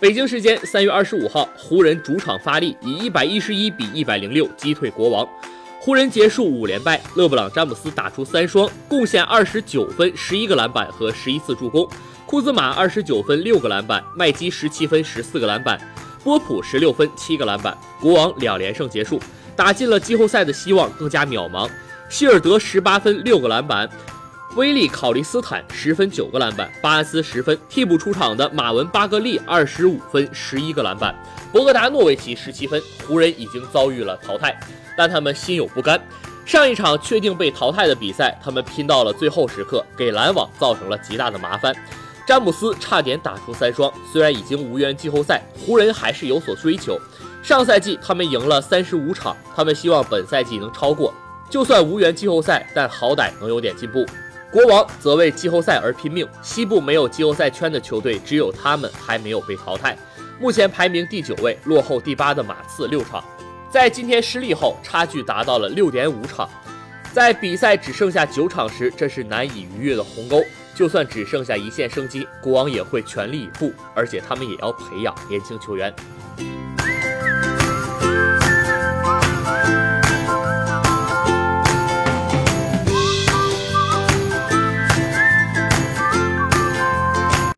北京时间三月二十五号，湖人主场发力，以一百一十一比一百零六击退国王。湖人结束五连败，勒布朗·詹姆斯打出三双，贡献二十九分、十一个篮板和十一次助攻；库兹马二十九分、六个篮板；麦基十七分、十四个篮板；波普十六分、七个篮板。国王两连胜结束，打进了季后赛的希望更加渺茫。希尔德十八分、六个篮板。威利考利斯坦十分九个篮板，巴恩斯十分。替补出场的马文巴格利二十五分十一个篮板，博格达诺维奇十七分。湖人已经遭遇了淘汰，但他们心有不甘。上一场确定被淘汰的比赛，他们拼到了最后时刻，给篮网造成了极大的麻烦。詹姆斯差点打出三双，虽然已经无缘季后赛，湖人还是有所追求。上赛季他们赢了三十五场，他们希望本赛季能超过。就算无缘季后赛，但好歹能有点进步。国王则为季后赛而拼命，西部没有季后赛圈的球队只有他们还没有被淘汰，目前排名第九位，落后第八的马刺六场。在今天失利后，差距达到了六点五场。在比赛只剩下九场时，这是难以逾越的鸿沟。就算只剩下一线生机，国王也会全力以赴，而且他们也要培养年轻球员。